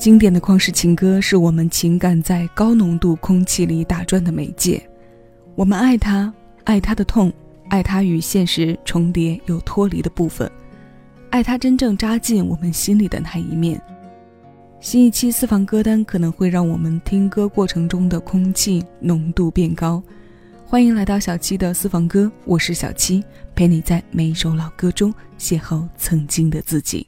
经典的旷世情歌是我们情感在高浓度空气里打转的媒介。我们爱它，爱它的痛，爱它与现实重叠又脱离的部分，爱它真正扎进我们心里的那一面。新一期私房歌单可能会让我们听歌过程中的空气浓度变高。欢迎来到小七的私房歌，我是小七，陪你在每一首老歌中邂逅曾经的自己。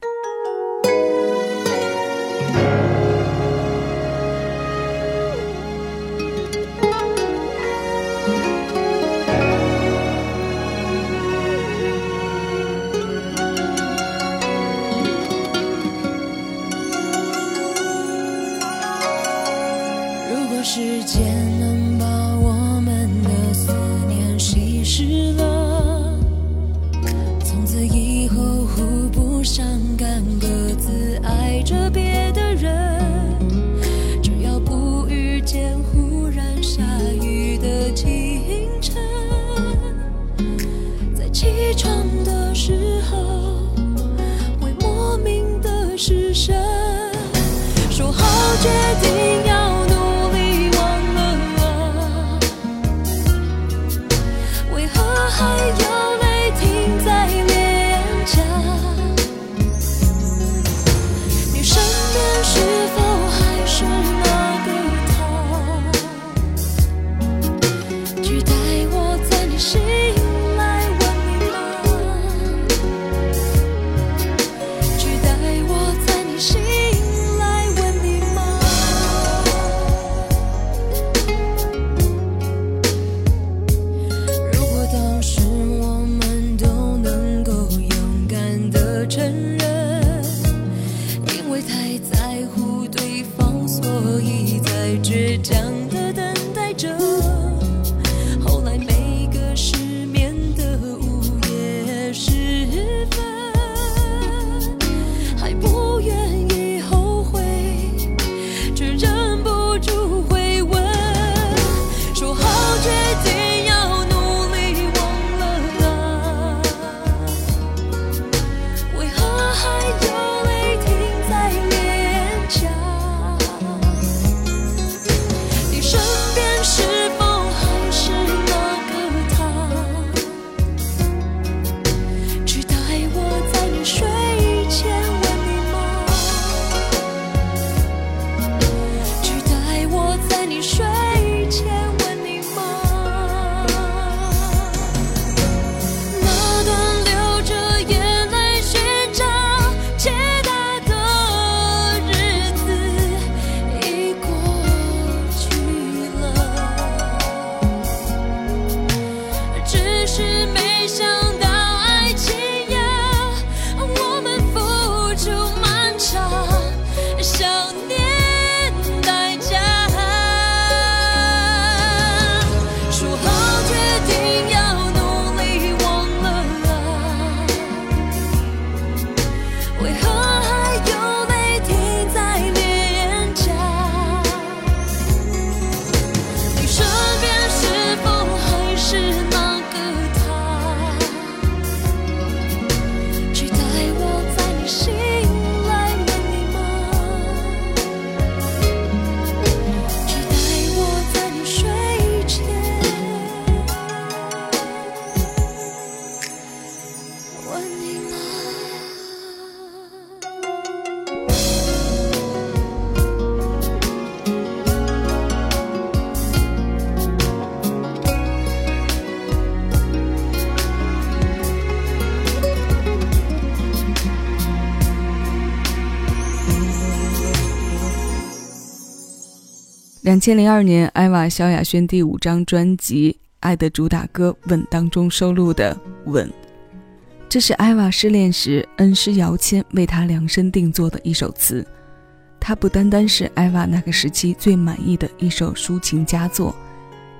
两千零二年，艾娃萧亚轩第五张专辑《爱的主打歌》《吻》当中收录的《吻》，这是艾娃失恋时恩师姚谦为她量身定做的一首词。它不单单是艾娃那个时期最满意的一首抒情佳作，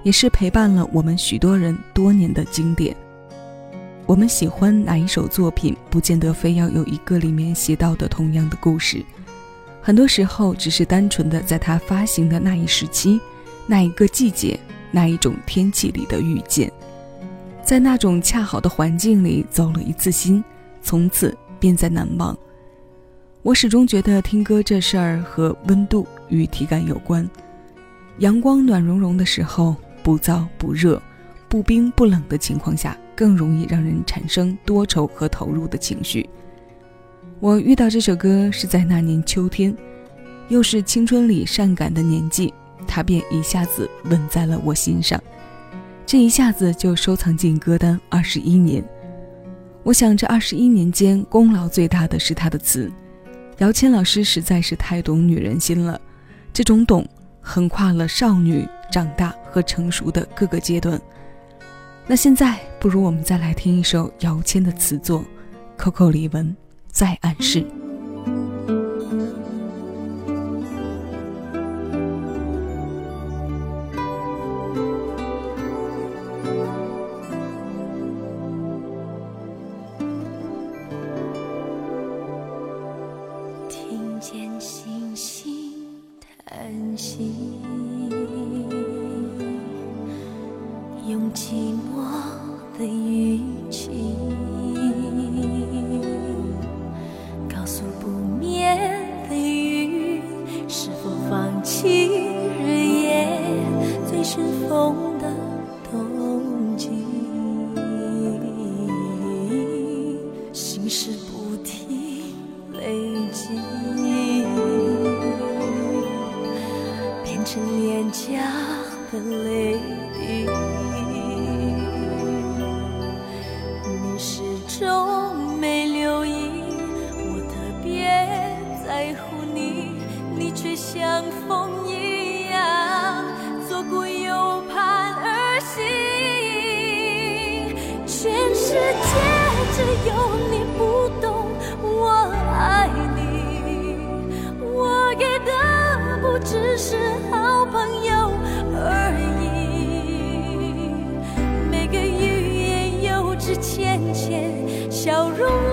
也是陪伴了我们许多人多年的经典。我们喜欢哪一首作品，不见得非要有一个里面写到的同样的故事。很多时候，只是单纯的在它发行的那一时期、那一个季节、那一种天气里的遇见，在那种恰好的环境里走了一次心，从此便再难忘。我始终觉得听歌这事儿和温度与体感有关。阳光暖融融的时候，不燥不热、不冰不冷的情况下，更容易让人产生多愁和投入的情绪。我遇到这首歌是在那年秋天，又是青春里善感的年纪，它便一下子吻在了我心上。这一下子就收藏进歌单二十一年。我想这二十一年间，功劳最大的是他的词。姚谦老师实在是太懂女人心了，这种懂。横跨了少女长大和成熟的各个阶段。那现在，不如我们再来听一首姚谦的词作《Coco 李玟在暗示》。成脸颊的泪滴，你始终没留意，我特别在乎你，你却像风一样左顾右盼而行。全世界只有你。只是好朋友而已。每个欲言又止浅浅笑容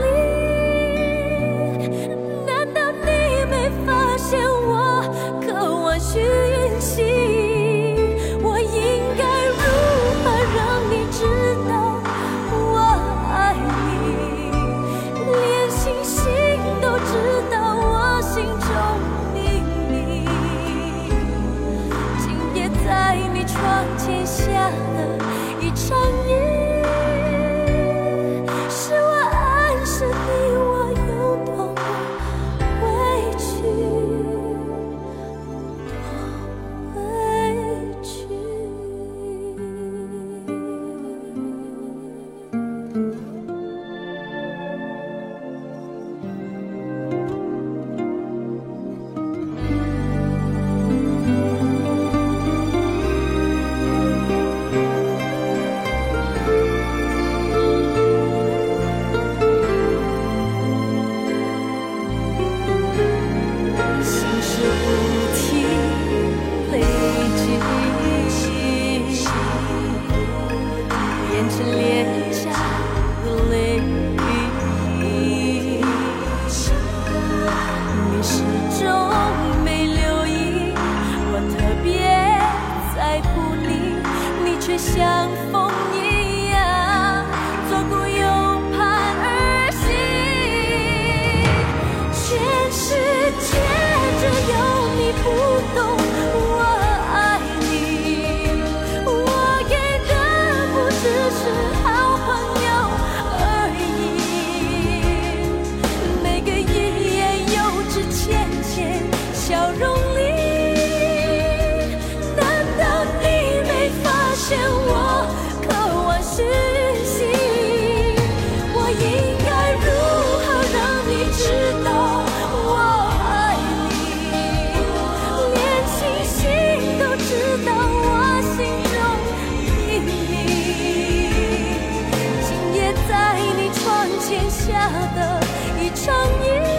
的一场雨。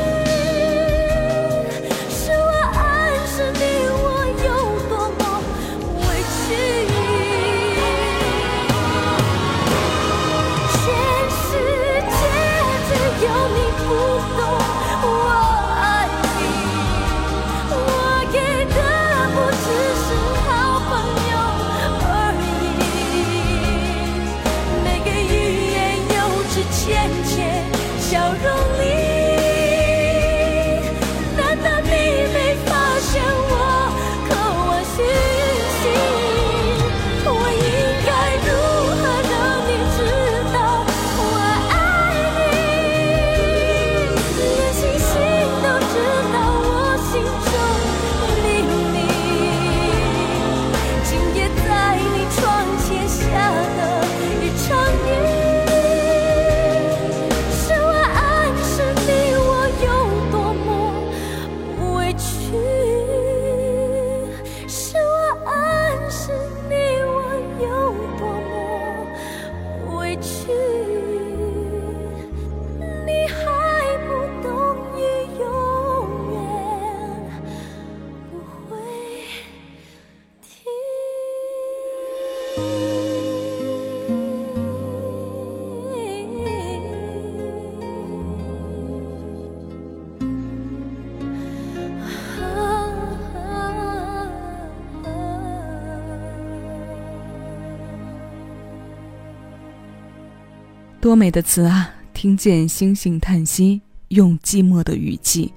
多美的词啊！听见星星叹息，用寂寞的语气，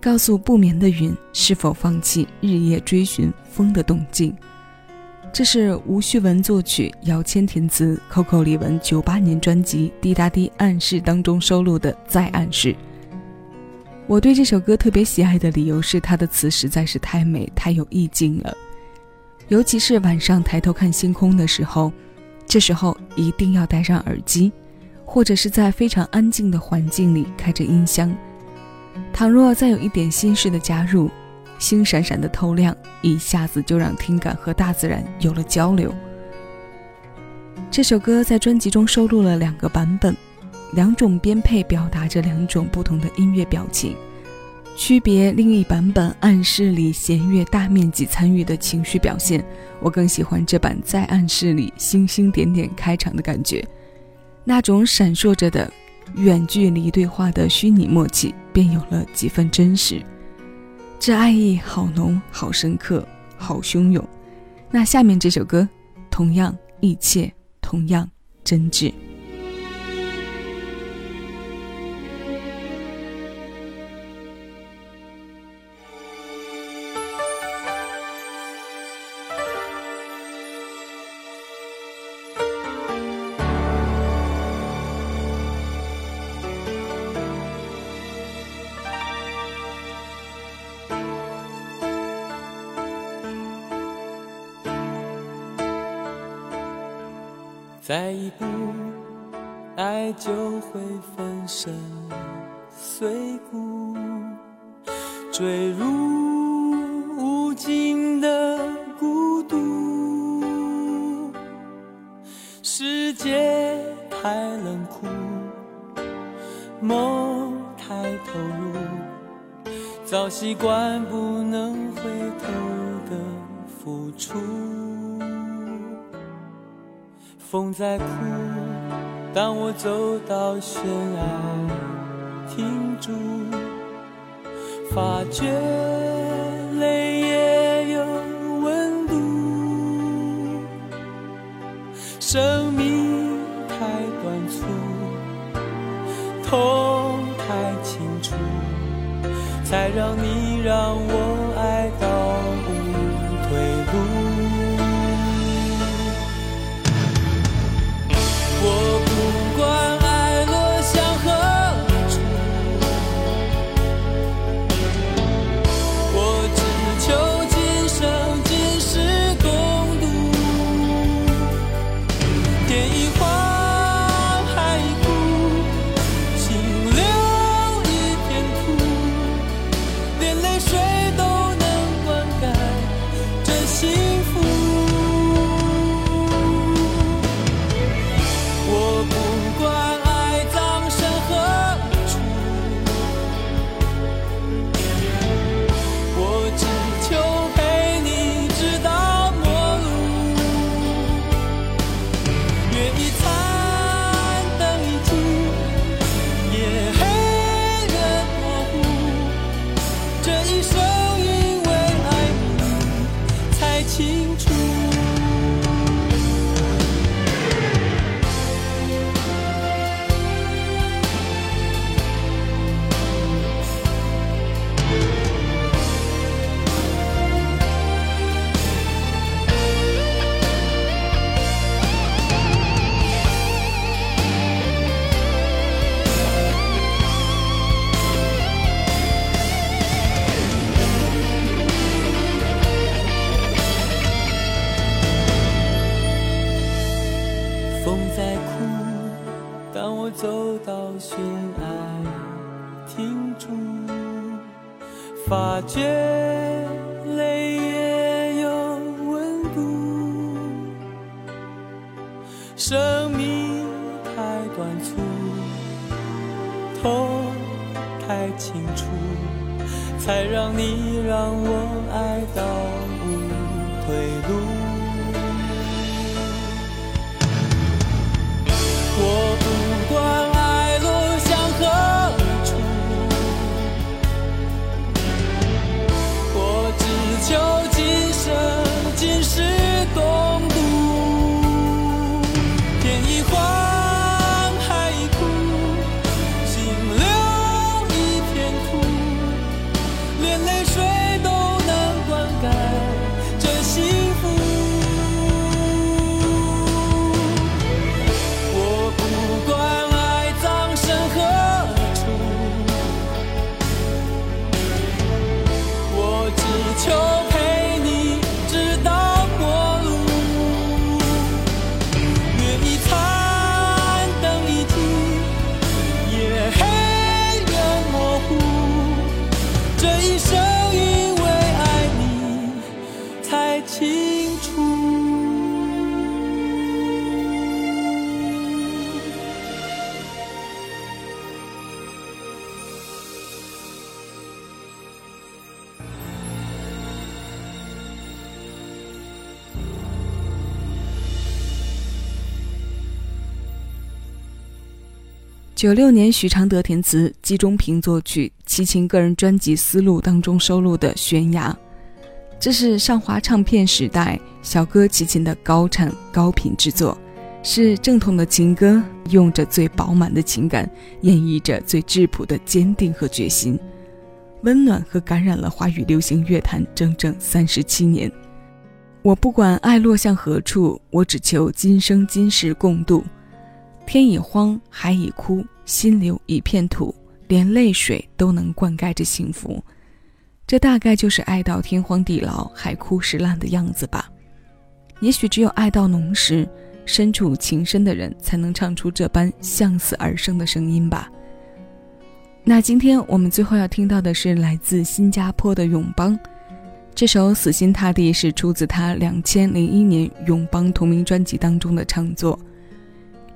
告诉不眠的云是否放弃日夜追寻风的动静。这是吴旭文作曲，姚谦填词，Coco 李玟九八年专辑《滴答滴暗示》当中收录的《再暗示》。我对这首歌特别喜爱的理由是，它的词实在是太美、太有意境了。尤其是晚上抬头看星空的时候，这时候一定要戴上耳机，或者是在非常安静的环境里开着音箱。倘若再有一点心事的加入，星闪闪的透亮，一下子就让听感和大自然有了交流。这首歌在专辑中收录了两个版本，两种编配表达着两种不同的音乐表情。区别另一版本暗示里弦乐大面积参与的情绪表现，我更喜欢这版在暗示里星星点点开场的感觉，那种闪烁着的远距离对话的虚拟默契便有了几分真实。这爱意好浓，好深刻，好汹涌。那下面这首歌，同样一切，同样真挚。世界太冷酷，梦太投入，早习惯不能回头的付出。风在哭，当我走到悬崖，停住，发觉泪也有温度。生让你让九六年，许常德填词，季中平作曲，齐秦个人专辑《丝路》当中收录的《悬崖》，这是上华唱片时代小哥齐秦的高产高品之作，是正统的情歌，用着最饱满的情感，演绎着最质朴的坚定和决心，温暖和感染了华语流行乐坛整整三十七年。我不管爱落向何处，我只求今生今世共度。天已荒，海已枯，心留一片土，连泪水都能灌溉着幸福。这大概就是爱到天荒地老、海枯石烂的样子吧。也许只有爱到浓时，身处情深的人才能唱出这般向死而生的声音吧。那今天我们最后要听到的是来自新加坡的永邦，这首《死心塌地》是出自他两千零一年永邦同名专辑当中的唱作。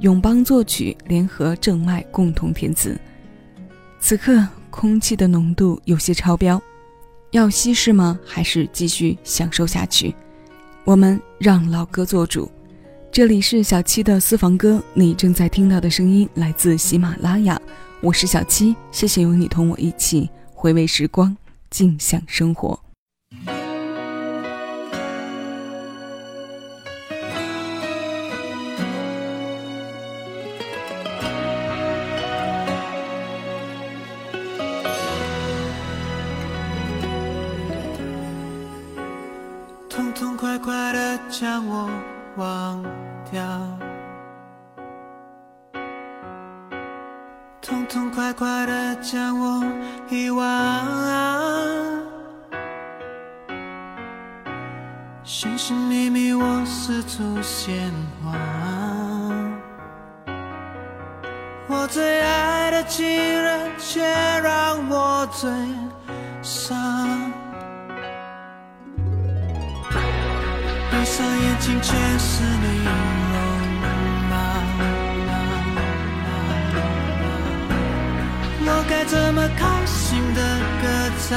永邦作曲，联合郑麦共同填词。此刻空气的浓度有些超标，要稀释吗？还是继续享受下去？我们让老歌做主。这里是小七的私房歌，你正在听到的声音来自喜马拉雅，我是小七，谢谢有你同我一起回味时光，静享生活。痛痛快快的将我遗忘，寻寻觅觅我四处鲜花，我最爱的情人却让我最伤。闭上眼睛，全是你歌唱？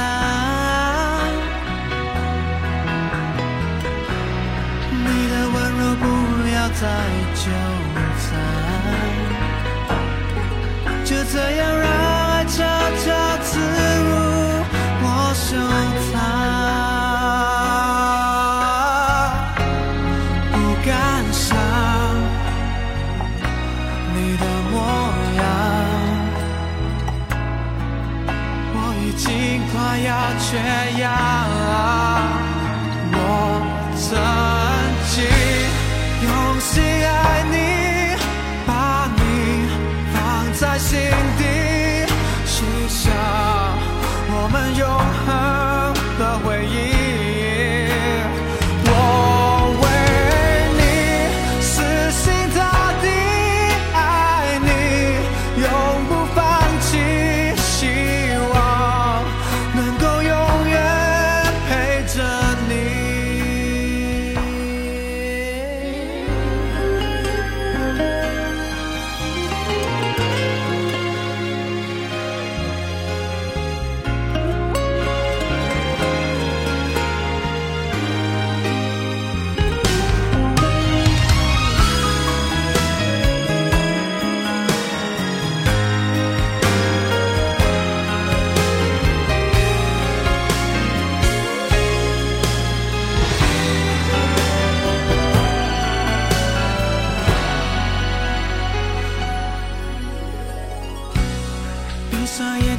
你的温柔不要再纠缠，就这样让缺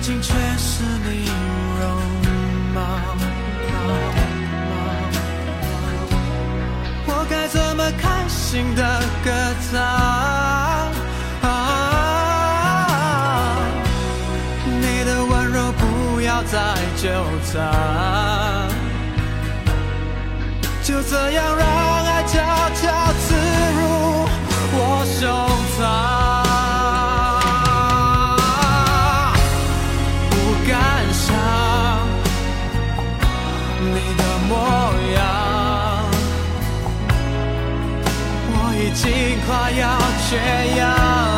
睛，却是你容貌。我该怎么开心的歌唱？你的温柔不要再纠缠，就这样让爱悄悄刺入我胸膛。模样。我已经快要缺氧。